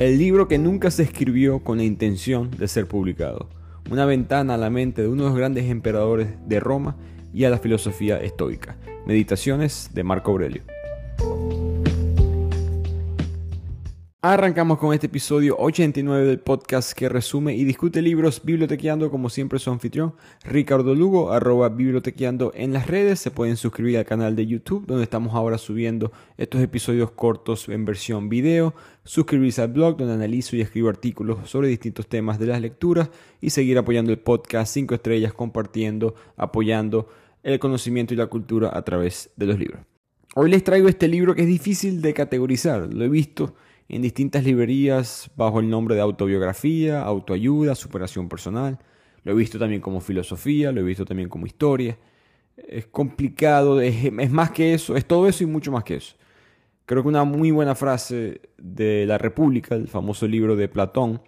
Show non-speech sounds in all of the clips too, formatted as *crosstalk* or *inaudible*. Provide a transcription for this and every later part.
El libro que nunca se escribió con la intención de ser publicado. Una ventana a la mente de uno de los grandes emperadores de Roma y a la filosofía estoica. Meditaciones de Marco Aurelio. Arrancamos con este episodio 89 del podcast que resume y discute libros bibliotequeando como siempre su anfitrión Ricardo Lugo, arroba bibliotequeando en las redes. Se pueden suscribir al canal de YouTube donde estamos ahora subiendo estos episodios cortos en versión video. Suscribirse al blog donde analizo y escribo artículos sobre distintos temas de las lecturas y seguir apoyando el podcast 5 estrellas, compartiendo, apoyando el conocimiento y la cultura a través de los libros. Hoy les traigo este libro que es difícil de categorizar. Lo he visto en distintas librerías bajo el nombre de autobiografía, autoayuda, superación personal. Lo he visto también como filosofía, lo he visto también como historia. Es complicado, es, más que eso, es todo eso y mucho más que eso. Creo que una muy buena frase de La República, el famoso libro de Platón,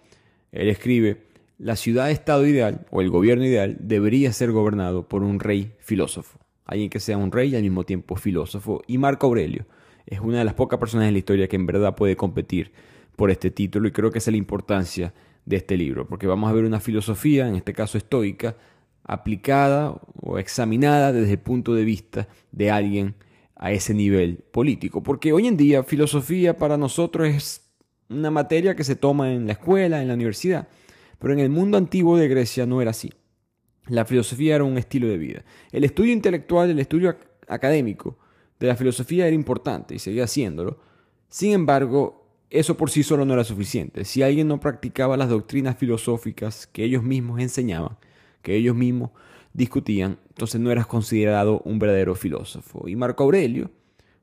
él escribe, la ciudad-estado ideal o el gobierno ideal debería ser gobernado por un rey filósofo, alguien que sea un rey y al mismo tiempo filósofo. Y Marco Aurelio es una de las pocas personas en la historia que en verdad puede competir por este título y creo que esa es la importancia de este libro, porque vamos a ver una filosofía, en este caso estoica, aplicada o examinada desde el punto de vista de alguien a ese nivel político, porque hoy en día filosofía para nosotros es una materia que se toma en la escuela, en la universidad, pero en el mundo antiguo de Grecia no era así. La filosofía era un estilo de vida. El estudio intelectual, el estudio académico, de la filosofía era importante y seguía haciéndolo. Sin embargo, eso por sí solo no era suficiente. Si alguien no practicaba las doctrinas filosóficas que ellos mismos enseñaban, que ellos mismos discutían, entonces no eras considerado un verdadero filósofo. Y Marco Aurelio,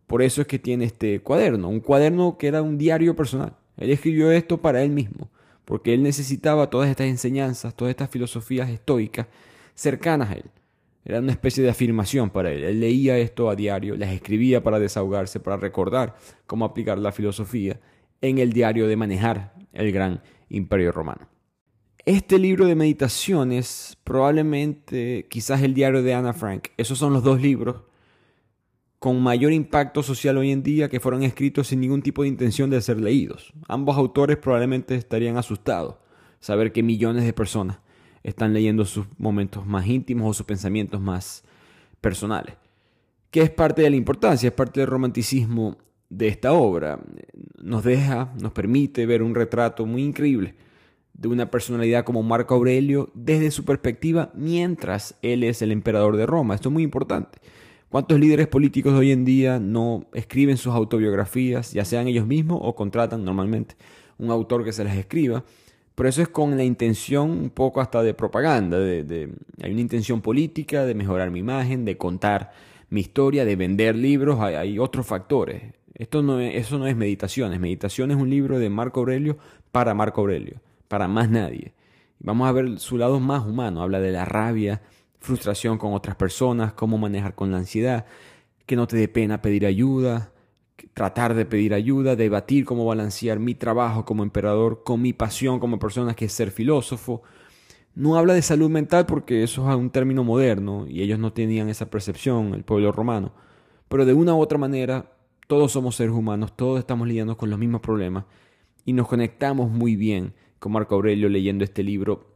por eso es que tiene este cuaderno, un cuaderno que era un diario personal. Él escribió esto para él mismo, porque él necesitaba todas estas enseñanzas, todas estas filosofías estoicas cercanas a él. Era una especie de afirmación para él. Él leía esto a diario, las escribía para desahogarse, para recordar cómo aplicar la filosofía en el diario de manejar el gran imperio romano. Este libro de meditaciones, probablemente quizás el diario de Ana Frank, esos son los dos libros con mayor impacto social hoy en día que fueron escritos sin ningún tipo de intención de ser leídos. Ambos autores probablemente estarían asustados saber que millones de personas están leyendo sus momentos más íntimos o sus pensamientos más personales. Que es parte de la importancia, es parte del romanticismo de esta obra. Nos deja, nos permite ver un retrato muy increíble de una personalidad como Marco Aurelio desde su perspectiva mientras él es el emperador de Roma. Esto es muy importante. ¿Cuántos líderes políticos hoy en día no escriben sus autobiografías, ya sean ellos mismos o contratan normalmente un autor que se las escriba? Pero eso es con la intención un poco hasta de propaganda, de, hay una intención política de mejorar mi imagen, de contar mi historia, de vender libros, hay, otros factores. Esto no eso no es meditaciones, meditación es un libro de Marco Aurelio para Marco Aurelio, para más nadie. Vamos a ver su lado más humano, habla de la rabia, frustración con otras personas, cómo manejar con la ansiedad, que no te dé pena pedir ayuda, tratar de pedir ayuda, debatir cómo balancear mi trabajo como emperador con mi pasión como persona que es ser filósofo. No habla de salud mental porque eso es un término moderno y ellos no tenían esa percepción, el pueblo romano. Pero de una u otra manera, todos somos seres humanos, todos estamos lidiando con los mismos problemas y nos conectamos muy bien con Marco Aurelio leyendo este libro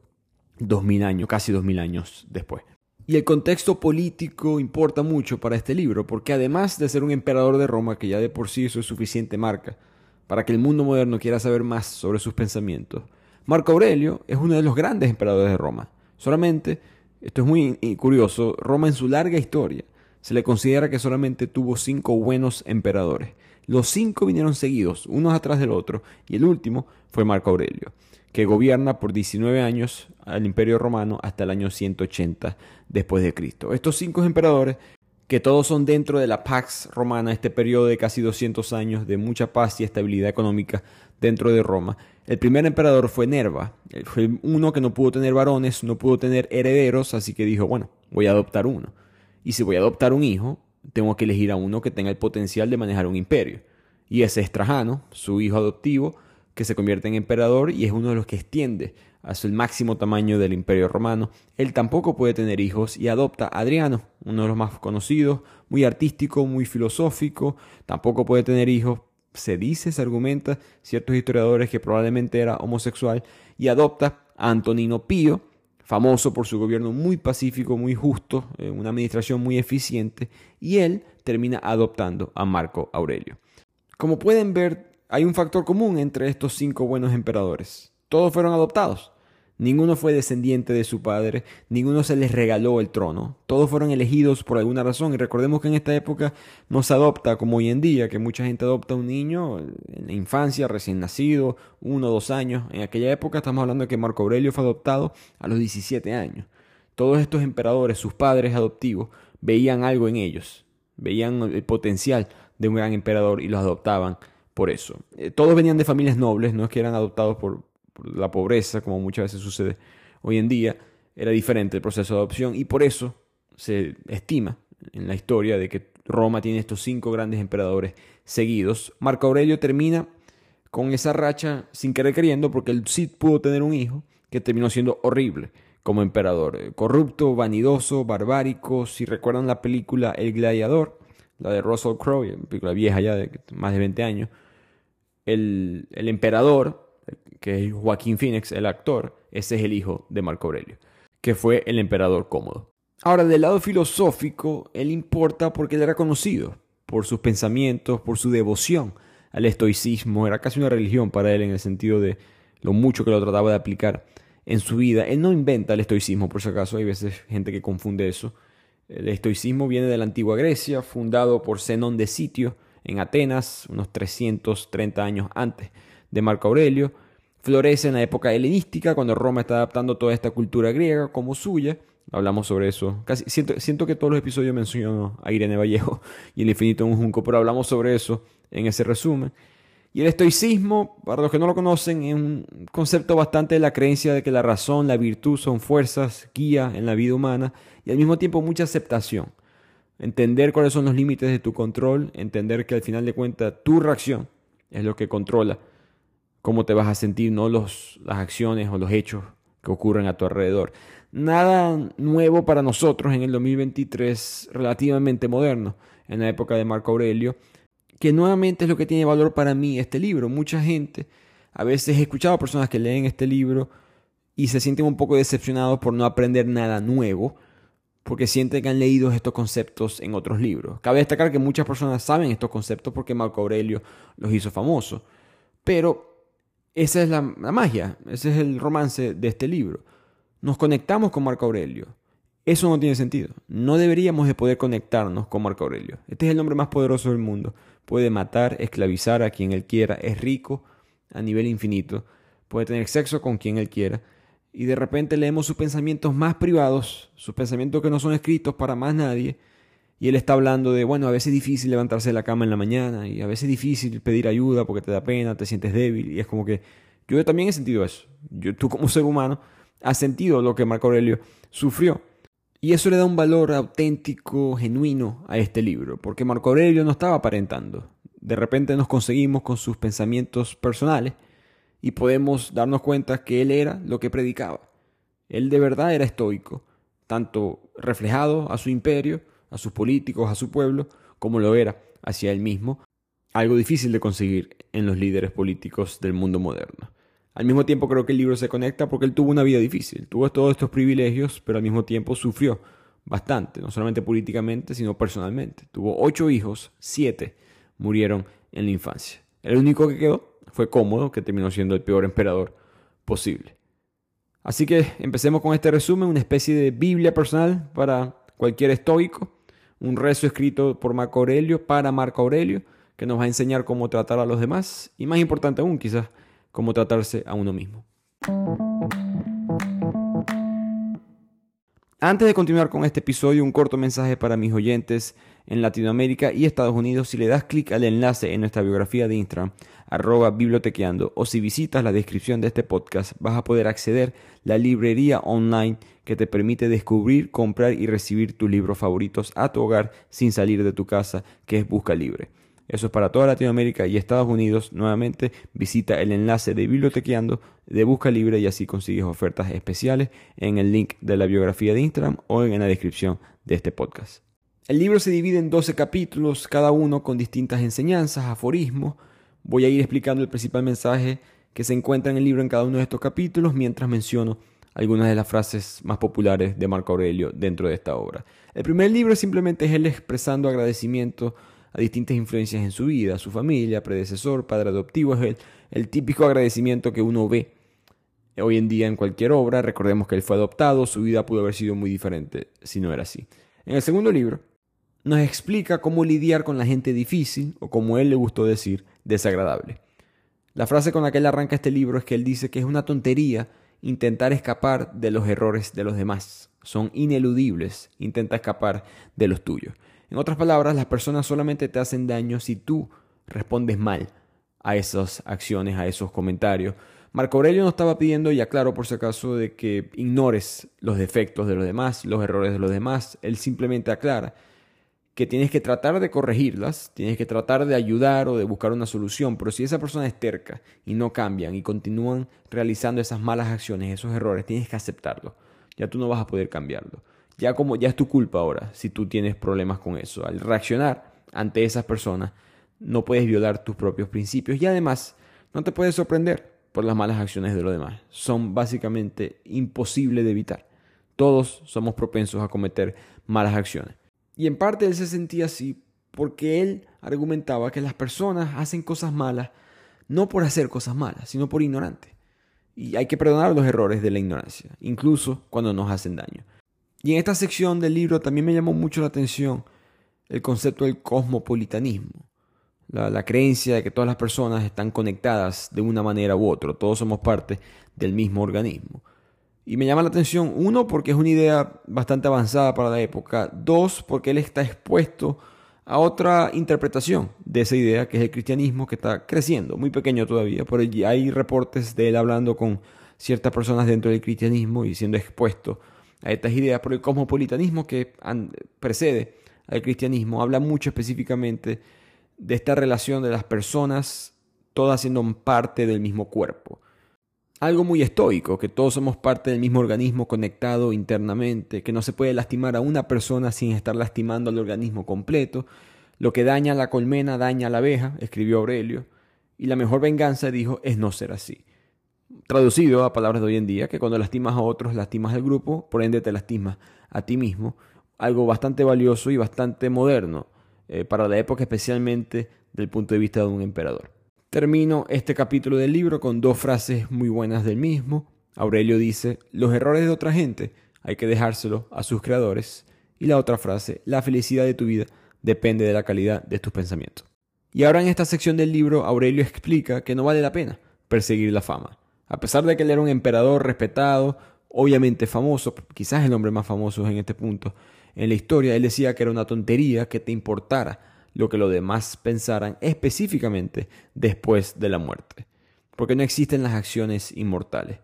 dos mil años, casi dos mil años después. Y el contexto político importa mucho para este libro, porque además de ser un emperador de Roma, que ya de por sí eso es suficiente marca, para que el mundo moderno quiera saber más sobre sus pensamientos, Marco Aurelio es uno de los grandes emperadores de Roma. Solamente, esto es muy curioso, Roma en su larga historia se le considera que solamente tuvo cinco buenos emperadores. Los cinco vinieron seguidos, unos atrás del otro, y el último fue Marco Aurelio que gobierna por 19 años al Imperio Romano hasta el año 180 después de Cristo. Estos cinco emperadores, que todos son dentro de la Pax Romana, este periodo de casi 200 años de mucha paz y estabilidad económica dentro de Roma. El primer emperador fue Nerva, fue uno que no pudo tener varones, no pudo tener herederos, así que dijo, bueno, voy a adoptar uno. Y si voy a adoptar un hijo, tengo que elegir a uno que tenga el potencial de manejar un imperio. Y ese es Trajano, su hijo adoptivo, que se convierte en emperador y es uno de los que extiende hasta el máximo tamaño del imperio romano. Él tampoco puede tener hijos y adopta a Adriano, uno de los más conocidos, muy artístico, muy filosófico, tampoco puede tener hijos, se dice, se argumenta, ciertos historiadores que probablemente era homosexual, y adopta a Antonino Pío, famoso por su gobierno muy pacífico, muy justo, eh, una administración muy eficiente, y él termina adoptando a Marco Aurelio. Como pueden ver, hay un factor común entre estos cinco buenos emperadores. Todos fueron adoptados. Ninguno fue descendiente de su padre, ninguno se les regaló el trono. Todos fueron elegidos por alguna razón. Y recordemos que en esta época no se adopta como hoy en día, que mucha gente adopta a un niño en la infancia, recién nacido, uno o dos años. En aquella época estamos hablando de que Marco Aurelio fue adoptado a los 17 años. Todos estos emperadores, sus padres adoptivos, veían algo en ellos, veían el potencial de un gran emperador y los adoptaban por eso. Eh, todos venían de familias nobles, no es que eran adoptados por, la pobreza, como muchas veces sucede hoy en día, era diferente el proceso de adopción y por eso se estima en la historia de que Roma tiene estos cinco grandes emperadores seguidos. Marco Aurelio termina con esa racha sin querer queriendo porque el Cid pudo tener un hijo que terminó siendo horrible como emperador. Eh, corrupto, vanidoso, barbárico. Si recuerdan la película El Gladiador, la de Russell Crowe, película vieja ya de más de 20 años, el, el emperador que es Joaquín Phoenix, el actor, ese es el hijo de Marco Aurelio, que fue el emperador cómodo. Ahora, del lado filosófico, él importa porque él era conocido por sus pensamientos, por su devoción al estoicismo, era casi una religión para él en el sentido de lo mucho que lo trataba de aplicar en su vida. Él no inventa el estoicismo, por si acaso, hay veces gente que confunde eso. El estoicismo viene de la antigua Grecia, fundado por Zenón de Sitio en Atenas, unos 330 años antes de Marco Aurelio florece en la época helenística, cuando Roma está adaptando toda esta cultura griega como suya. Hablamos sobre eso. Casi, siento, siento que todos los episodios menciono a Irene Vallejo *laughs* y el infinito en un junco, pero hablamos sobre eso en ese resumen. Y el estoicismo, para los que no lo conocen, es un concepto bastante de la creencia de que la razón, la virtud son fuerzas, guía en la vida humana y al mismo tiempo mucha aceptación. Entender cuáles son los límites de tu control, entender que al final de cuentas tu reacción es lo que controla cómo te vas a sentir, no los, las acciones o los hechos que ocurren a tu alrededor. Nada nuevo para nosotros en el 2023, relativamente moderno, en la época de Marco Aurelio, que nuevamente es lo que tiene valor para mí este libro. Mucha gente, a veces he escuchado a personas que leen este libro y se sienten un poco decepcionados por no aprender nada nuevo, porque sienten que han leído estos conceptos en otros libros. Cabe destacar que muchas personas saben estos conceptos porque Marco Aurelio los hizo famosos, pero esa es la, magia, ese es el romance de este libro. Nos conectamos con Marco Aurelio. Eso no tiene sentido. No deberíamos de poder conectarnos con Marco Aurelio. Este es el hombre más poderoso del mundo. Puede matar, esclavizar a quien él quiera. Es rico a nivel infinito. Puede tener sexo con quien él quiera. Y de repente leemos sus pensamientos más privados, sus pensamientos que no son escritos para más nadie, y él está hablando de, bueno, a veces es difícil levantarse de la cama en la mañana y a veces es difícil pedir ayuda porque te da pena, te sientes débil. Y es como que yo también he sentido eso. Yo, tú como *laughs* ser humano has sentido lo que Marco Aurelio sufrió. Y eso le da un valor auténtico, genuino a este libro, porque Marco Aurelio no estaba aparentando. De repente nos conseguimos con sus pensamientos personales y podemos darnos cuenta que él era lo que predicaba. Él de verdad era estoico, tanto reflejado a su imperio, a sus políticos, a su pueblo, como lo era hacia él mismo, algo difícil de conseguir en los líderes políticos del mundo moderno. Al mismo tiempo creo que el libro se conecta porque él tuvo una vida difícil, tuvo todos estos privilegios, pero al mismo tiempo sufrió bastante, no solamente políticamente, sino personalmente. Tuvo ocho hijos, siete murieron en la infancia. El único que quedó fue Cómodo, que terminó siendo el peor emperador posible. Así que empecemos con este resumen, una especie de Biblia personal para cualquier estoico un rezo escrito por Marco Aurelio para Marco Aurelio, que nos va a enseñar cómo tratar a los demás y más importante aún quizás, cómo tratarse a uno mismo. Antes de continuar con este episodio, un corto mensaje para mis oyentes en Latinoamérica y Estados Unidos. Si le das clic al enlace en nuestra biografía de Instagram, arroba bibliotequeando, o si visitas la descripción de este podcast, vas a poder acceder a la librería online que te permite descubrir, comprar y recibir tus libros favoritos a tu hogar sin salir de tu casa, que es Busca Libre. Eso es para toda Latinoamérica y Estados Unidos. Nuevamente visita el enlace de Bibliotequeando de Busca Libre y así consigues ofertas especiales en el link de la biografía de Instagram o en la descripción de este podcast. El libro se divide en 12 capítulos, cada uno con distintas enseñanzas, aforismos, Voy a ir explicando el principal mensaje que se encuentra en el libro en cada uno de estos capítulos mientras menciono algunas de las frases más populares de Marco Aurelio dentro de esta obra. El primer libro simplemente es él expresando agradecimiento a distintas influencias en su vida, su familia, predecesor, padre adoptivo, es el, el típico agradecimiento que uno ve hoy en día en cualquier obra. Recordemos que él fue adoptado, su vida pudo haber sido muy diferente si no era así. En el segundo libro nos explica cómo lidiar con la gente difícil, o como él le gustó decir, desagradable. La frase con la que él arranca este libro es que él dice que es una tontería intentar escapar de los errores de los demás. Son ineludibles. Intenta escapar de los tuyos. En otras palabras, las personas solamente te hacen daño si tú respondes mal a esas acciones, a esos comentarios. Marco Aurelio no estaba pidiendo, ya claro por si acaso, de que ignores los defectos de los demás, los errores de los demás. Él simplemente aclara que tienes que tratar de corregirlas, tienes que tratar de ayudar o de buscar una solución, pero si esa persona es terca y no cambian y continúan realizando esas malas acciones, esos errores, tienes que aceptarlo. Ya tú no vas a poder cambiarlo. Ya como ya es tu culpa ahora si tú tienes problemas con eso. Al reaccionar ante esas personas, no puedes violar tus propios principios y además no te puedes sorprender por las malas acciones de los demás. Son básicamente imposibles de evitar. Todos somos propensos a cometer malas acciones. Y en parte él se sentía así porque él argumentaba que las personas hacen cosas malas no por hacer cosas malas, sino por ignorante. Y hay que perdonar los errores de la ignorancia, incluso cuando nos hacen daño. Y en esta sección del libro también me llamó mucho la atención el concepto del cosmopolitanismo. La, la, creencia de que todas las personas están conectadas de una manera u otra, todos somos parte del mismo organismo. Y me llama la atención, uno, porque es una idea bastante avanzada para la época, dos, porque él está expuesto a otra interpretación de esa idea, que es el cristianismo, que está creciendo, muy pequeño todavía, pero hay reportes de él hablando con ciertas personas dentro del cristianismo y siendo expuesto a estas ideas, pero el cosmopolitanismo que precede al cristianismo habla mucho específicamente de esta relación de las personas todas siendo parte del mismo cuerpo algo muy estoico, que todos somos parte del mismo organismo conectado internamente, que no se puede lastimar a una persona sin estar lastimando al organismo completo. Lo que daña a la colmena daña a la abeja, escribió Aurelio, y la mejor venganza, dijo, es no ser así. Traducido a palabras de hoy en día, que cuando lastimas a otros, lastimas al grupo, por ende te lastimas a ti mismo. Algo bastante valioso y bastante moderno eh, para la época, especialmente desde el punto de vista de un emperador. Termino este capítulo del libro con dos frases muy buenas del mismo. Aurelio dice, los errores de otra gente hay que dejárselo a sus creadores. Y la otra frase, la felicidad de tu vida depende de la calidad de tus pensamientos. Y ahora en esta sección del libro, Aurelio explica que no vale la pena perseguir la fama. A pesar de que él era un emperador respetado, obviamente famoso, quizás el hombre más famoso en este punto en la historia, él decía que era una tontería que te importara lo que los demás pensaran específicamente después de la muerte, porque no existen las acciones inmortales.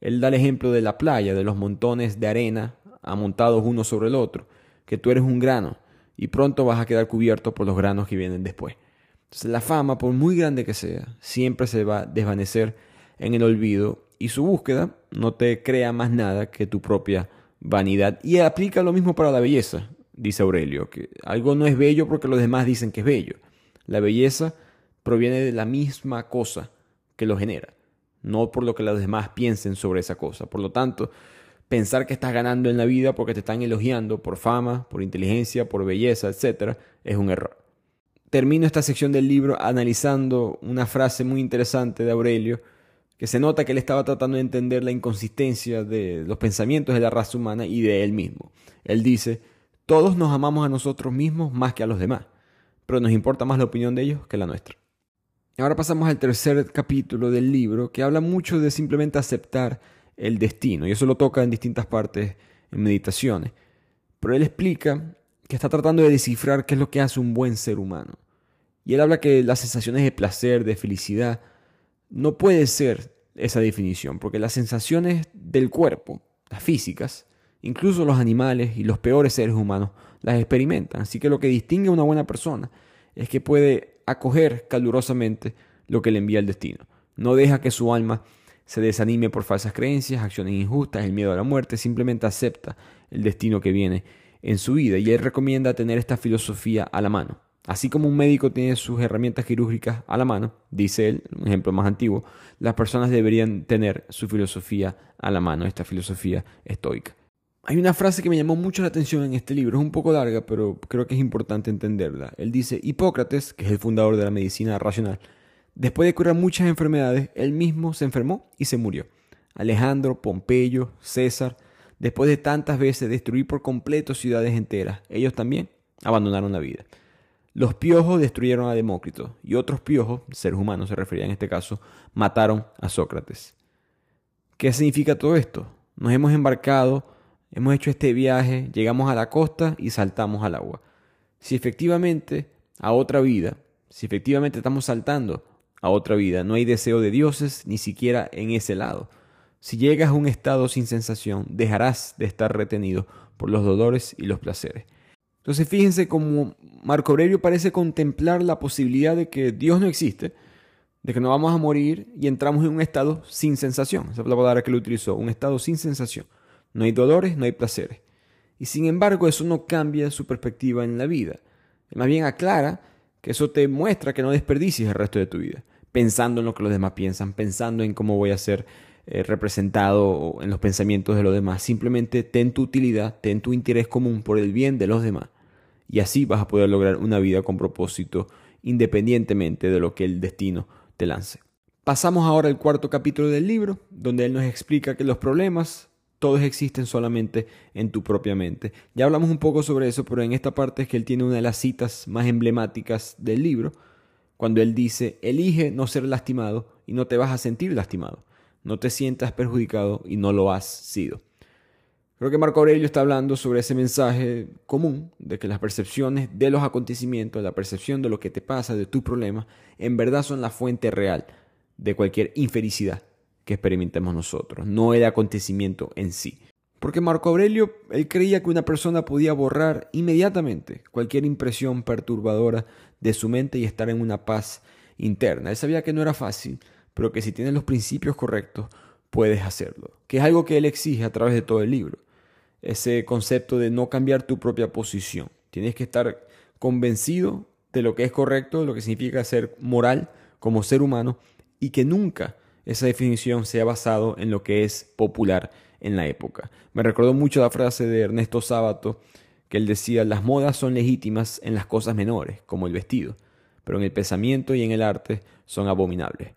Él da el ejemplo de la playa, de los montones de arena amontados uno sobre el otro, que tú eres un grano y pronto vas a quedar cubierto por los granos que vienen después. Entonces la fama, por muy grande que sea, siempre se va a desvanecer en el olvido y su búsqueda no te crea más nada que tu propia vanidad. Y aplica lo mismo para la belleza dice Aurelio, que algo no es bello porque los demás dicen que es bello. La belleza proviene de la misma cosa que lo genera, no por lo que los demás piensen sobre esa cosa. Por lo tanto, pensar que estás ganando en la vida porque te están elogiando por fama, por inteligencia, por belleza, etc., es un error. Termino esta sección del libro analizando una frase muy interesante de Aurelio, que se nota que él estaba tratando de entender la inconsistencia de los pensamientos de la raza humana y de él mismo. Él dice, todos nos amamos a nosotros mismos más que a los demás, pero nos importa más la opinión de ellos que la nuestra. Ahora pasamos al tercer capítulo del libro, que habla mucho de simplemente aceptar el destino, y eso lo toca en distintas partes en meditaciones. Pero él explica que está tratando de descifrar qué es lo que hace un buen ser humano. Y él habla que las sensaciones de placer, de felicidad, no puede ser esa definición, porque las sensaciones del cuerpo, las físicas, Incluso los animales y los peores seres humanos las experimentan. Así que lo que distingue a una buena persona es que puede acoger calurosamente lo que le envía el destino. No deja que su alma se desanime por falsas creencias, acciones injustas, el miedo a la muerte, simplemente acepta el destino que viene en su vida. Y él recomienda tener esta filosofía a la mano. Así como un médico tiene sus herramientas quirúrgicas a la mano, dice él, un ejemplo más antiguo, las personas deberían tener su filosofía a la mano, esta filosofía estoica. Hay una frase que me llamó mucho la atención en este libro, es un poco larga, pero creo que es importante entenderla. Él dice, Hipócrates, que es el fundador de la medicina racional, después de curar muchas enfermedades, él mismo se enfermó y se murió. Alejandro, Pompeyo, César, después de tantas veces destruir por completo ciudades enteras, ellos también abandonaron la vida. Los piojos destruyeron a Demócrito y otros piojos, seres humanos se refería en este caso, mataron a Sócrates. ¿Qué significa todo esto? Nos hemos embarcado, hemos hecho este viaje, llegamos a la costa y saltamos al agua. Si efectivamente a otra vida, si efectivamente estamos saltando a otra vida, no hay deseo de dioses ni siquiera en ese lado. Si llegas a un estado sin sensación, dejarás de estar retenido por los dolores y los placeres. Entonces fíjense cómo Marco Aurelio parece contemplar la posibilidad de que Dios no existe, de que no vamos a morir y entramos en un estado sin sensación. Esa es la palabra que él utilizó, un estado sin sensación. No hay dolores, no hay placeres. Y sin embargo eso no cambia su perspectiva en la vida. Más bien aclara que eso te muestra que no desperdicies el resto de tu vida, pensando en lo que los demás piensan, pensando en cómo voy a ser eh, representado en los pensamientos de los demás. Simplemente ten tu utilidad, ten tu interés común por el bien de los demás y así vas a poder lograr una vida con propósito independientemente de lo que el destino te lance. Pasamos ahora al cuarto capítulo del libro, donde él nos explica que los problemas todos existen solamente en tu propia mente. Ya hablamos un poco sobre eso, pero en esta parte es que él tiene una de las citas más emblemáticas del libro, cuando él dice, elige no ser lastimado y no te vas a sentir lastimado, no te sientas perjudicado y no lo has sido. Creo que Marco Aurelio está hablando sobre ese mensaje común de que las percepciones de los acontecimientos, la percepción de lo que te pasa, de tu problema, en verdad son la fuente real de cualquier infelicidad que experimentemos nosotros, no el acontecimiento en sí. Porque Marco Aurelio, él creía que una persona podía borrar inmediatamente cualquier impresión perturbadora de su mente y estar en una paz interna. Él sabía que no era fácil, pero que si tienes los principios correctos, puedes hacerlo, que es algo que él exige a través de todo el libro ese concepto de no cambiar tu propia posición. Tienes que estar convencido de lo que es correcto, lo que significa ser moral como ser humano y que nunca esa definición sea basado en lo que es popular en la época. Me recordó mucho la frase de Ernesto Sábato que él decía, las modas son legítimas en las cosas menores, como el vestido, pero en el pensamiento y en el arte son abominables.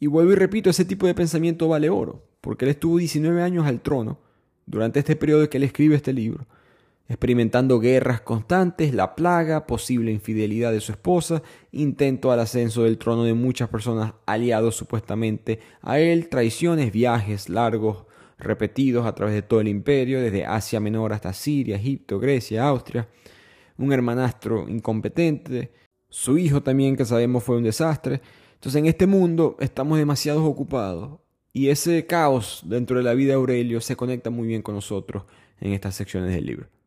Y vuelvo y repito, ese tipo de pensamiento vale oro, porque él estuvo 19 años al trono durante este periodo que él escribe este libro, experimentando guerras constantes, la plaga, posible infidelidad de su esposa, intento al ascenso del trono de muchas personas aliados supuestamente a él, traiciones, viajes largos, repetidos a través de todo el imperio, desde Asia Menor hasta Siria, Egipto, Grecia, Austria, un hermanastro incompetente, su hijo también que sabemos fue un desastre. Entonces en este mundo estamos demasiado ocupados y ese caos dentro de la vida de Aurelio se conecta muy bien con nosotros en estas secciones del libro.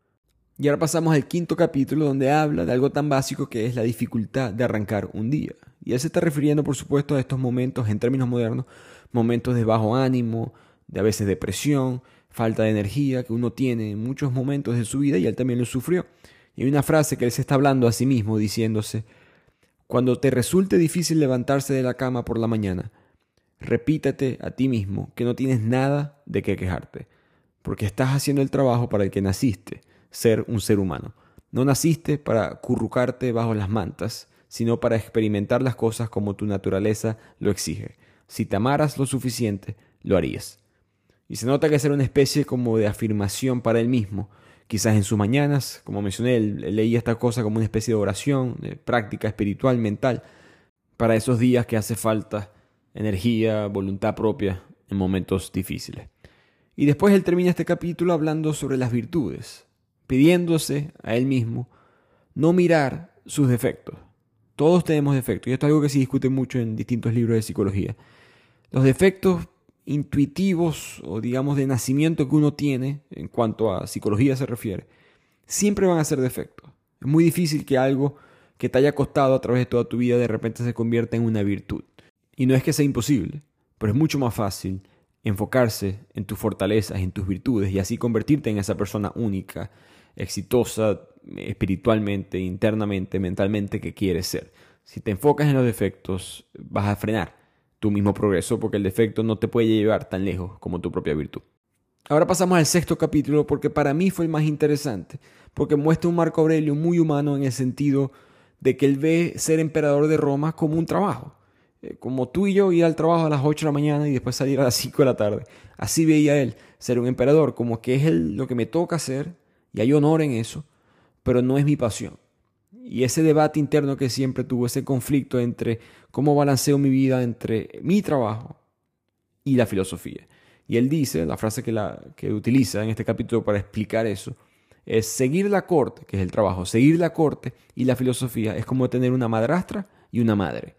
Y ahora pasamos al quinto capítulo donde habla de algo tan básico que es la dificultad de arrancar un día. Y él se está refiriendo, por supuesto, a estos momentos, en términos modernos, momentos de bajo ánimo, de a veces depresión, falta de energía que uno tiene en muchos momentos de su vida y él también lo sufrió. Y hay una frase que él se está hablando a sí mismo diciéndose, cuando te resulte difícil levantarse de la cama por la mañana, repítete a ti mismo que no tienes nada de qué quejarte, porque estás haciendo el trabajo para el que naciste, ser un ser humano. No naciste para currucarte bajo las mantas, sino para experimentar las cosas como tu naturaleza lo exige. Si te amaras lo suficiente, lo harías. Y se nota que es una especie como de afirmación para él mismo. Quizás en sus mañanas, como mencioné, leía esta cosa como una especie de oración, de práctica espiritual, mental, para esos días que hace falta energía, voluntad propia en momentos difíciles. Y después él termina este capítulo hablando sobre las virtudes, pidiéndose a él mismo no mirar sus defectos. Todos tenemos defectos, y esto es algo que se discute mucho en distintos libros de psicología. Los defectos intuitivos o digamos de nacimiento que uno tiene, en cuanto a psicología se refiere, siempre van a ser defectos. Es muy difícil que algo que te haya costado a través de toda tu vida de repente se convierta en una virtud. Y no es que sea imposible, pero es mucho más fácil enfocarse en tus fortalezas, en tus virtudes y así convertirte en esa persona única, exitosa, espiritualmente, internamente, mentalmente que quieres ser. Si te enfocas en los defectos, vas a frenar tu mismo progreso porque el defecto no te puede llevar tan lejos como tu propia virtud. Ahora pasamos al sexto capítulo porque para mí fue el más interesante, porque muestra un Marco Aurelio muy humano en el sentido de que él ve ser emperador de Roma como un trabajo. Eh, como tú y yo ir al trabajo a las 8 de la mañana y después salir a las 5 de la tarde. Así veía él ser un emperador, como que es lo que me toca hacer y hay honor en eso, pero no es mi pasión. Y ese debate interno que siempre tuvo, ese conflicto entre cómo balanceo mi vida entre mi trabajo y la filosofía. Y él dice, la frase que, la, que utiliza en este capítulo para explicar eso, es seguir la corte, que es el trabajo, seguir la corte y la filosofía es como tener una madrastra y una madre.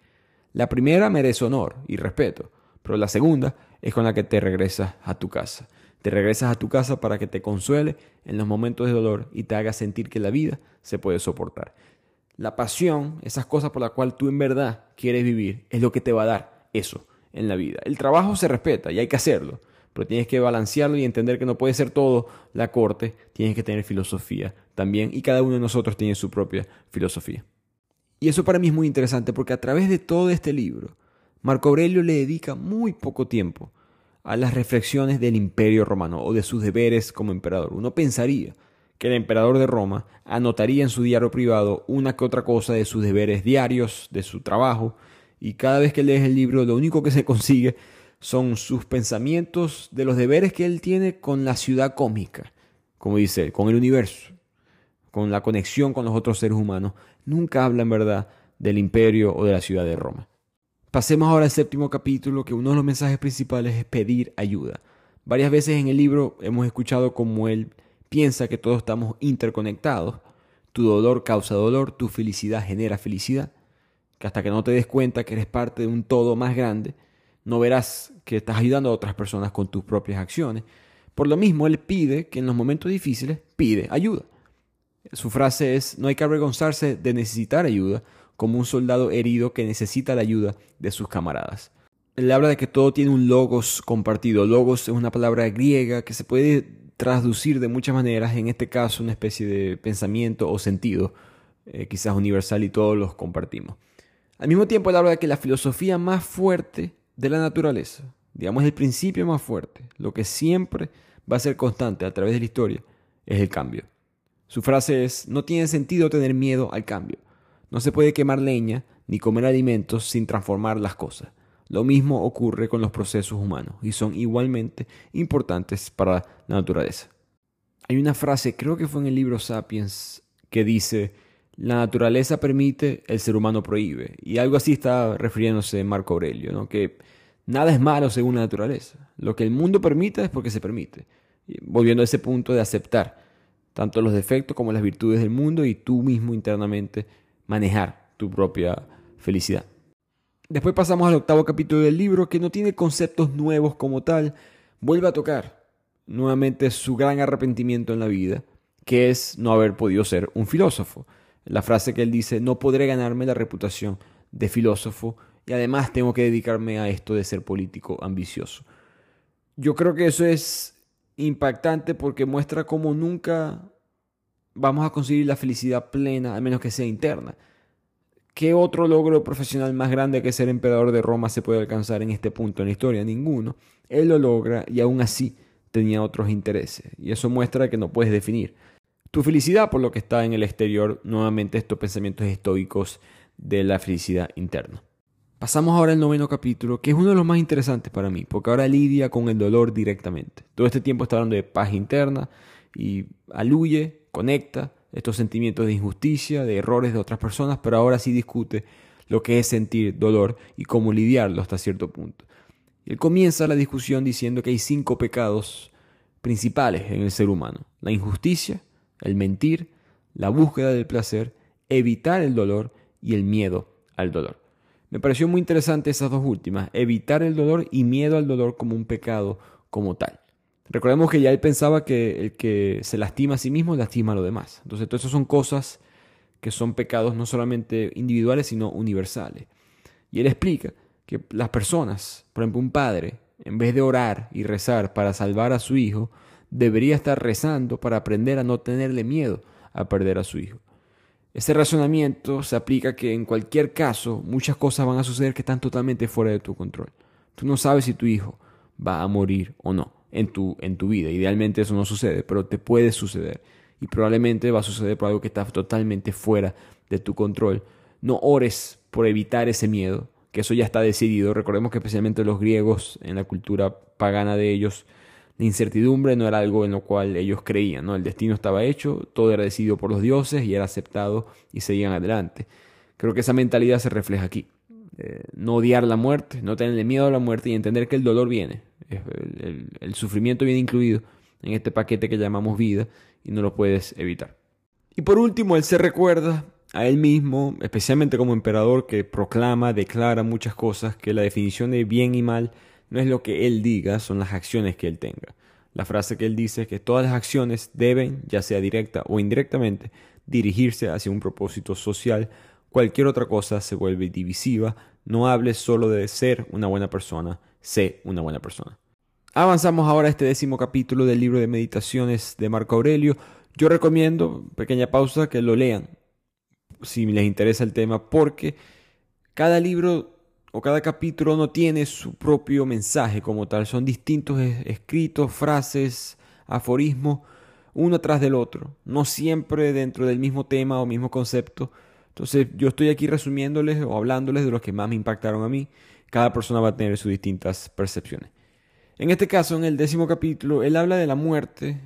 La primera merece honor y respeto, pero la segunda es con la que te regresas a tu casa. Te regresas a tu casa para que te consuele en los momentos de dolor y te haga sentir que la vida se puede soportar. La pasión, esas cosas por las cuales tú en verdad quieres vivir, es lo que te va a dar eso en la vida. El trabajo se respeta y hay que hacerlo, pero tienes que balancearlo y entender que no puede ser todo la corte, tienes que tener filosofía también y cada uno de nosotros tiene su propia filosofía. Y eso para mí es muy interesante porque a través de todo este libro, Marco Aurelio le dedica muy poco tiempo a las reflexiones del imperio romano o de sus deberes como emperador. Uno pensaría que el emperador de Roma anotaría en su diario privado una que otra cosa de sus deberes diarios, de su trabajo, y cada vez que lees el libro lo único que se consigue son sus pensamientos de los deberes que él tiene con la ciudad cósmica, como dice, con el universo con la conexión con los otros seres humanos, nunca habla en verdad del imperio o de la ciudad de Roma. Pasemos ahora al séptimo capítulo, que uno de los mensajes principales es pedir ayuda. Varias veces en el libro hemos escuchado cómo él piensa que todos estamos interconectados. Tu dolor causa dolor, tu felicidad genera felicidad. Que hasta que no te des cuenta que eres parte de un todo más grande, no verás que estás ayudando a otras personas con tus propias acciones. Por lo mismo, él pide que en los momentos difíciles pide ayuda. Su frase es, no hay que avergonzarse de necesitar ayuda, como un soldado herido que necesita la ayuda de sus camaradas. Él habla de que todo tiene un logos compartido. Logos es una palabra griega que se puede traducir de muchas maneras, en este caso una especie de pensamiento o sentido, eh, quizás universal y todos los compartimos. Al mismo tiempo él habla de que la filosofía más fuerte de la naturaleza, digamos el principio más fuerte, lo que siempre va a ser constante a través de la historia, es el cambio. Su frase es, no tiene sentido tener miedo al cambio. No se puede quemar leña ni comer alimentos sin transformar las cosas. Lo mismo ocurre con los procesos humanos y son igualmente importantes para la naturaleza. Hay una frase, creo que fue en el libro Sapiens, que dice, la naturaleza permite, el ser humano prohíbe. Y algo así está refiriéndose Marco Aurelio, ¿no? que nada es malo según la naturaleza. Lo que el mundo permite es porque se permite. volviendo a ese punto de aceptar tanto los defectos como las virtudes del mundo y tú mismo internamente manejar tu propia felicidad. Después pasamos al octavo capítulo del libro que no tiene conceptos nuevos como tal, vuelve a tocar nuevamente su gran arrepentimiento en la vida, que es no haber podido ser un filósofo. La frase que él dice, no podré ganarme la reputación de filósofo y además tengo que dedicarme a esto de ser político ambicioso. Yo creo que eso es impactante porque muestra cómo nunca vamos a conseguir la felicidad plena, a menos que sea interna. ¿Qué otro logro profesional más grande que ser emperador de Roma se puede alcanzar en este punto en la historia? Ninguno. Él lo logra y aún así tenía otros intereses. Y eso muestra que no puedes definir tu felicidad por lo que está en el exterior, nuevamente estos pensamientos estoicos de la felicidad interna. Pasamos ahora al noveno capítulo, que es uno de los más interesantes para mí, porque ahora lidia con el dolor directamente. Todo este tiempo está hablando de paz interna y aluye, conecta estos sentimientos de injusticia, de errores de otras personas, pero ahora sí discute lo que es sentir dolor y cómo lidiarlo hasta cierto punto. Él comienza la discusión diciendo que hay cinco pecados principales en el ser humano. La injusticia, el mentir, la búsqueda del placer, evitar el dolor y el miedo al dolor. Me pareció muy interesante esas dos últimas, evitar el dolor y miedo al dolor como un pecado como tal. Recordemos que ya él pensaba que el que se lastima a sí mismo lastima a los demás. Entonces, todo eso son cosas que son pecados no solamente individuales, sino universales. Y él explica que las personas, por ejemplo, un padre, en vez de orar y rezar para salvar a su hijo, debería estar rezando para aprender a no tenerle miedo a perder a su hijo. Ese razonamiento se aplica que en cualquier caso muchas cosas van a suceder que están totalmente fuera de tu control. Tú no sabes si tu hijo va a morir o no en tu, en tu vida. Idealmente eso no sucede, pero te puede suceder. Y probablemente va a suceder por algo que está totalmente fuera de tu control. No ores por evitar ese miedo, que eso ya está decidido. Recordemos que especialmente los griegos, en la cultura pagana de ellos, la incertidumbre no era algo en lo cual ellos creían, ¿no? El destino estaba hecho, todo era decidido por los dioses y era aceptado y seguían adelante. Creo que esa mentalidad se refleja aquí. Eh, no odiar la muerte, no tenerle miedo a la muerte y entender que el dolor viene. El sufrimiento viene incluido en este paquete que llamamos vida y no lo puedes evitar. Y por último, él se recuerda a él mismo, especialmente como emperador que proclama, declara muchas cosas, que la definición de bien y mal no es lo que él diga, son las acciones que él tenga. La frase que él dice es que todas las acciones deben, ya sea directa o indirectamente, dirigirse hacia un propósito social. Cualquier otra cosa se vuelve divisiva. No hables solo de ser una buena persona, sé una buena persona. Avanzamos ahora a este décimo capítulo del libro de meditaciones de Marco Aurelio. Yo recomiendo, pequeña pausa, que lo lean si les interesa el tema, porque cada libro o cada capítulo no tiene su propio mensaje como tal, son distintos escritos, frases, aforismos, uno tras del otro, no siempre dentro del mismo tema o mismo concepto. Entonces yo estoy aquí resumiéndoles o hablándoles de los que más me impactaron a mí. Cada persona va a tener sus distintas percepciones. En este caso, en el décimo capítulo, él habla de la muerte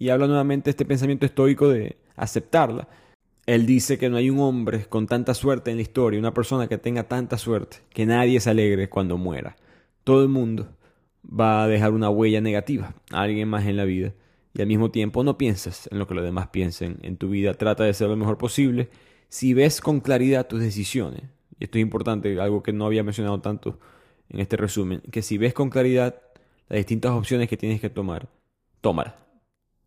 y habla nuevamente de este pensamiento estoico de aceptarla. Él dice que no hay un hombre con tanta suerte en la historia, una persona que tenga tanta suerte, que nadie se alegre cuando muera. Todo el mundo va a dejar una huella negativa a alguien más en la vida. Y al mismo tiempo no piensas en lo que los demás piensen en tu vida. Trata de ser lo mejor posible. Si ves con claridad tus decisiones, y esto es importante, algo que no había mencionado tanto en este resumen, que si ves con claridad las distintas opciones que tienes que tomar, tómala.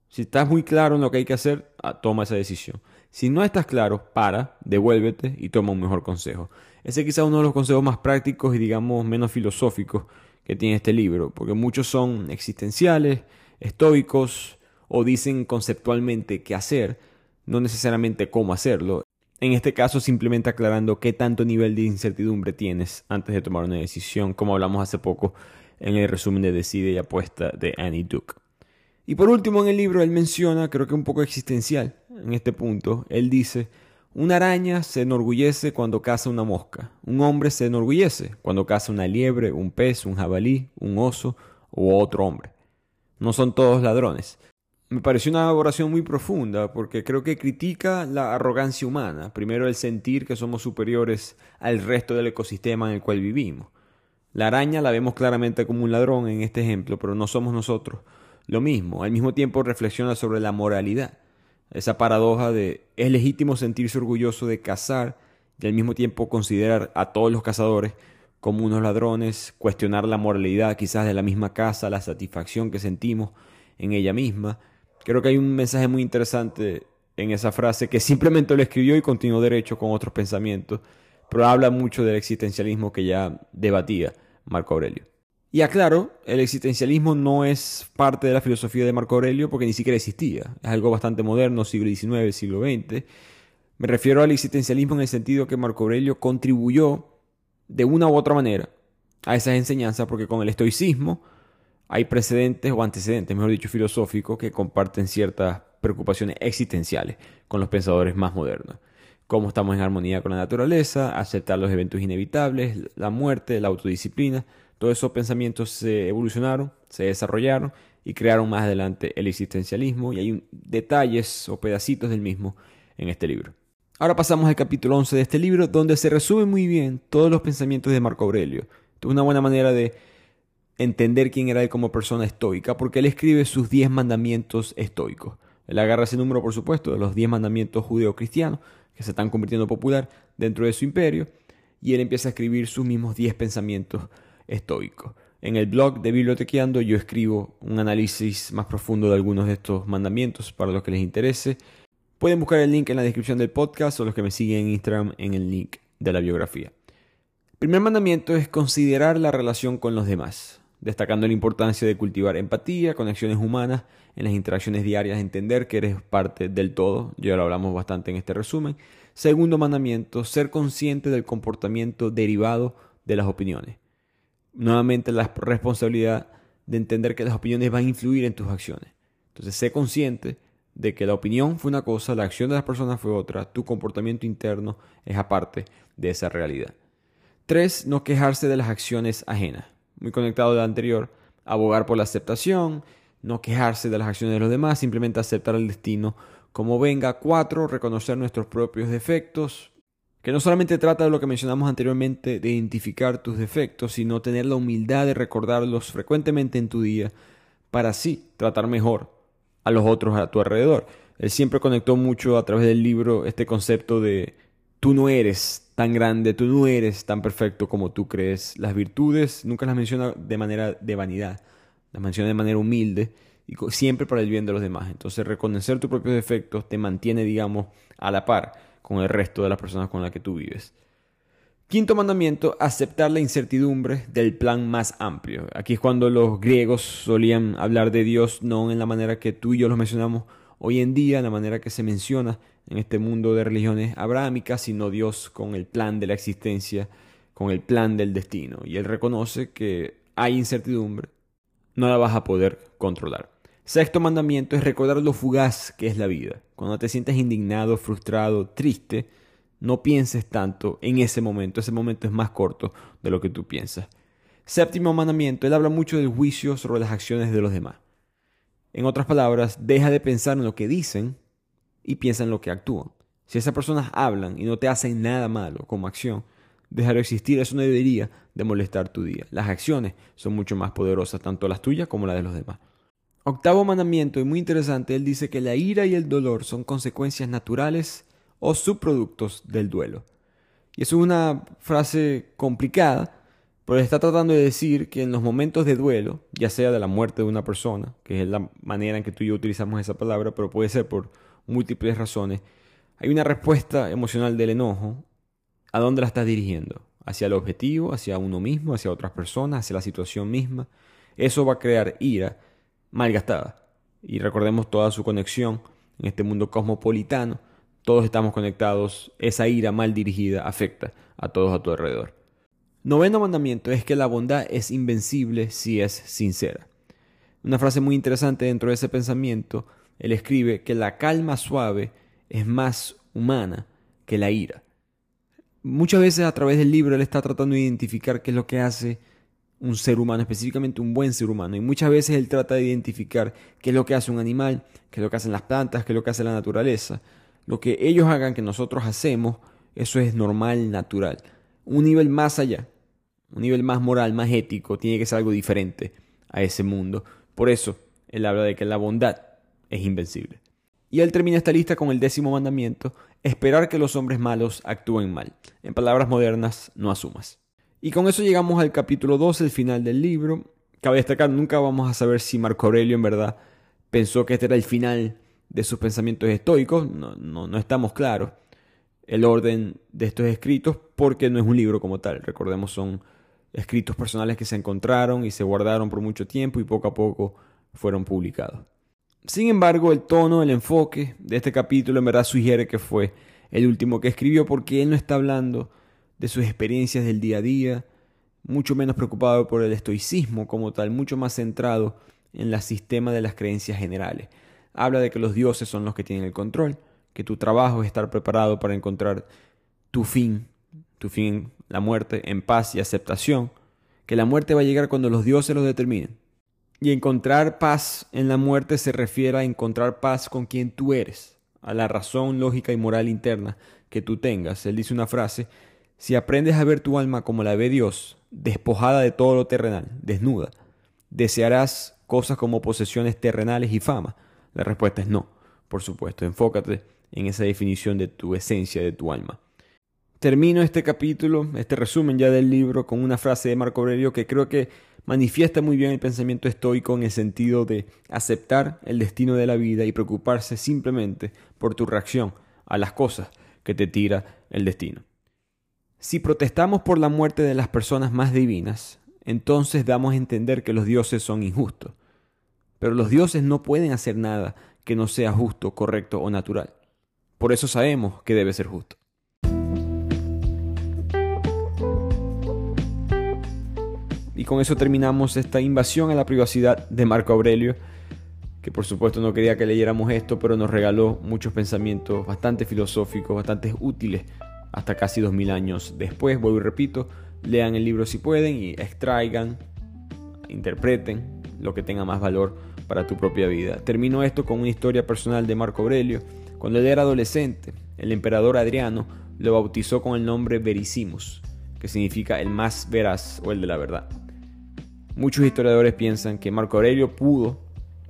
Si estás muy claro en lo que hay que hacer, ah, toma esa decisión. Si no estás claro, para, devuélvete y toma un mejor consejo. Ese quizás uno de los consejos más prácticos y digamos menos filosóficos que tiene este libro, porque muchos son existenciales, estoicos o dicen conceptualmente qué hacer, no necesariamente cómo hacerlo. En este caso simplemente aclarando qué tanto nivel de incertidumbre tienes antes de tomar una decisión, como hablamos hace poco en el resumen de Decide y Apuesta de Annie Duke. Y por último en el libro él menciona, creo que un poco existencial en este punto, él dice, una araña se enorgullece cuando caza una mosca, un hombre se enorgullece cuando caza una liebre, un pez, un jabalí, un oso u otro hombre. No son todos ladrones. Me pareció una oración muy profunda porque creo que critica la arrogancia humana, primero el sentir que somos superiores al resto del ecosistema en el cual vivimos. La araña la vemos claramente como un ladrón en este ejemplo, pero no somos nosotros lo mismo. Al mismo tiempo reflexiona sobre la moralidad. Esa paradoja de es legítimo sentirse orgulloso de cazar y al mismo tiempo considerar a todos los cazadores como unos ladrones, cuestionar la moralidad quizás de la misma caza, la satisfacción que sentimos en ella misma. Creo que hay un mensaje muy interesante en esa frase que simplemente lo escribió y continuó derecho con otros pensamientos, pero habla mucho del existencialismo que ya debatía Marco Aurelio. Y aclaro, el existencialismo no es parte de la filosofía de Marco Aurelio porque ni siquiera existía. Es algo bastante moderno, siglo XIX, siglo XX. Me refiero al existencialismo en el sentido que Marco Aurelio contribuyó de una u otra manera a esas enseñanzas porque con el estoicismo hay precedentes o antecedentes, mejor dicho, filosóficos que comparten ciertas preocupaciones existenciales con los pensadores más modernos. Cómo estamos en armonía con la naturaleza, aceptar los eventos inevitables, la muerte, la autodisciplina, todos esos pensamientos se evolucionaron, se desarrollaron y crearon más adelante el existencialismo y hay detalles o pedacitos del mismo en este libro. Ahora pasamos al capítulo 11 de este libro donde se resumen muy bien todos los pensamientos de Marco Aurelio. Es una buena manera de entender quién era él como persona estoica porque él escribe sus 10 mandamientos estoicos. Él agarra ese número, por supuesto, de los 10 mandamientos judeo-cristianos que se están convirtiendo popular dentro de su imperio y él empieza a escribir sus mismos 10 pensamientos estoico. En el blog de Bibliotequeando yo escribo un análisis más profundo de algunos de estos mandamientos para los que les interese. Pueden buscar el link en la descripción del podcast o los que me siguen en Instagram en el link de la biografía. El primer mandamiento es considerar la relación con los demás. Destacando la importancia de cultivar empatía, conexiones humanas en las interacciones diarias, entender que eres parte del todo, ya lo hablamos bastante en este resumen. Segundo mandamiento, ser consciente del comportamiento derivado de las opiniones. Nuevamente la responsabilidad de entender que las opiniones van a influir en tus acciones. Entonces, sé consciente de que la opinión fue una cosa, la acción de las personas fue otra, tu comportamiento interno es aparte de esa realidad. Tres, no quejarse de las acciones ajenas. Muy conectado al anterior, abogar por la aceptación, no quejarse de las acciones de los demás, simplemente aceptar el destino como venga. Cuatro, reconocer nuestros propios defectos, que no solamente trata de lo que mencionamos anteriormente, de identificar tus defectos, sino tener la humildad de recordarlos frecuentemente en tu día para así tratar mejor a los otros a tu alrededor. Él siempre conectó mucho a través del libro este concepto de tú no eres tan grande, tú no eres tan perfecto como tú crees. Las virtudes nunca las menciona de manera de vanidad, las menciona de manera humilde y siempre para el bien de los demás. Entonces reconocer tus propios defectos te mantiene, digamos, a la par con el resto de las personas con las que tú vives. Quinto mandamiento, aceptar la incertidumbre del plan más amplio. Aquí es cuando los griegos solían hablar de Dios no en la manera que tú y yo los mencionamos hoy en día, la manera que se menciona en este mundo de religiones abrahámicas, sino Dios con el plan de la existencia, con el plan del destino. Y él reconoce que hay incertidumbre, no la vas a poder controlar. Sexto mandamiento es recordar lo fugaz que es la vida. Cuando te sientes indignado, frustrado, triste, no pienses tanto en ese momento, ese momento es más corto de lo que tú piensas. Séptimo mandamiento, él habla mucho del juicio sobre las acciones de los demás. En otras palabras, deja de pensar en lo que dicen y piensa en lo que actúan. Si esas personas hablan y no te hacen nada malo como acción, dejar de existir, eso no debería de molestar tu día. Las acciones son mucho más poderosas, tanto las tuyas como las de los demás. Octavo mandamiento, y muy interesante, él dice que la ira y el dolor son consecuencias naturales o subproductos del duelo. Y eso es una frase complicada, pero está tratando de decir que en los momentos de duelo, ya sea de la muerte de una persona, que es la manera en que tú y yo utilizamos esa palabra, pero puede ser por múltiples razones, hay una respuesta emocional del enojo. ¿A dónde la estás dirigiendo? ¿Hacia el objetivo, hacia uno mismo, hacia otras personas, hacia la situación misma? Eso va a crear ira malgastada. Y recordemos toda su conexión en este mundo cosmopolitano todos estamos conectados, esa ira mal dirigida afecta a todos a tu alrededor. Noveno mandamiento es que la bondad es invencible si es sincera. Una frase muy interesante dentro de ese pensamiento, él escribe que la calma suave es más humana que la ira. Muchas veces a través del libro él está tratando de identificar qué es lo que hace un ser humano, específicamente un buen ser humano. Y muchas veces él trata de identificar qué es lo que hace un animal, qué es lo que hacen las plantas, qué es lo que hace la naturaleza. Lo que ellos hagan que nosotros hacemos, eso es normal, natural. Un nivel más allá, un nivel más moral, más ético, tiene que ser algo diferente a ese mundo. Por eso, él habla de que la bondad es invencible. Y él termina esta lista con el décimo mandamiento, esperar que los hombres malos actúen mal. En palabras modernas, no asumas. Y con eso llegamos al capítulo 12, el final del libro. Cabe destacar, nunca vamos a saber si Marco Aurelio en verdad pensó que este era el final de sus pensamientos estoicos, no, no, estamos claros el orden de estos escritos porque no es un libro como tal. Recordemos, son escritos personales que se encontraron y se guardaron por mucho tiempo y poco a poco fueron publicados. Sin embargo, el tono, el enfoque de este capítulo en verdad sugiere que fue el último que escribió porque él no está hablando de sus experiencias del día a día, mucho menos preocupado por el estoicismo como tal, mucho más centrado en el sistema de las creencias generales habla de que los dioses son los que tienen el control, que tu trabajo es estar preparado para encontrar tu fin, tu fin, la muerte, en paz y aceptación, que la muerte va a llegar cuando los dioses lo determinen. Y encontrar paz en la muerte se refiere a encontrar paz con quien tú eres, a la razón lógica y moral interna que tú tengas. Él dice una frase, si aprendes a ver tu alma como la ve Dios, despojada de todo lo terrenal, desnuda, desearás cosas como posesiones terrenales y fama, la respuesta es no, por supuesto. Enfócate en esa definición de tu esencia, de tu alma. Termino este capítulo, este resumen ya del libro, con una frase de Marco Aurelio que creo que manifiesta muy bien el pensamiento estoico en el sentido de aceptar el destino de la vida y preocuparse simplemente por tu reacción a las cosas que te tira el destino. Si protestamos por la muerte de las personas más divinas, entonces damos a entender que los dioses son injustos. Pero los dioses no pueden hacer nada que no sea justo, correcto o natural. Por eso sabemos que debe ser justo. Y con eso terminamos esta invasión a la privacidad de Marco Aurelio, que por supuesto no quería que leyéramos esto, pero nos regaló muchos pensamientos bastante filosóficos, bastante útiles, hasta casi dos mil años después. Vuelvo y repito, lean el libro si pueden y extraigan, interpreten lo que tenga más valor para tu propia vida. Termino esto con una historia personal de Marco Aurelio. Cuando él era adolescente, el emperador Adriano lo bautizó con el nombre Verisimus, que significa el más veraz o el de la verdad. Muchos historiadores piensan que Marco Aurelio pudo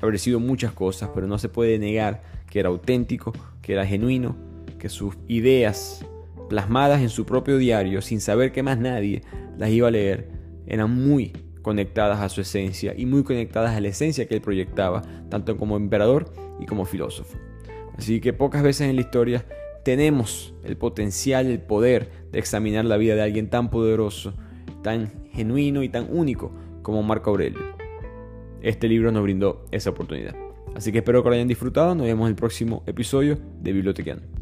haber sido muchas cosas, pero no se puede negar que era auténtico, que era genuino, que sus ideas plasmadas en su propio diario, sin saber que más nadie las iba a leer, eran muy conectadas a su esencia y muy conectadas a la esencia que él proyectaba, tanto como emperador y como filósofo. Así que pocas veces en la historia tenemos el potencial, el poder de examinar la vida de alguien tan poderoso, tan genuino y tan único como Marco Aurelio. Este libro nos brindó esa oportunidad. Así que espero que lo hayan disfrutado. Nos vemos en el próximo episodio de Bibliotequiano.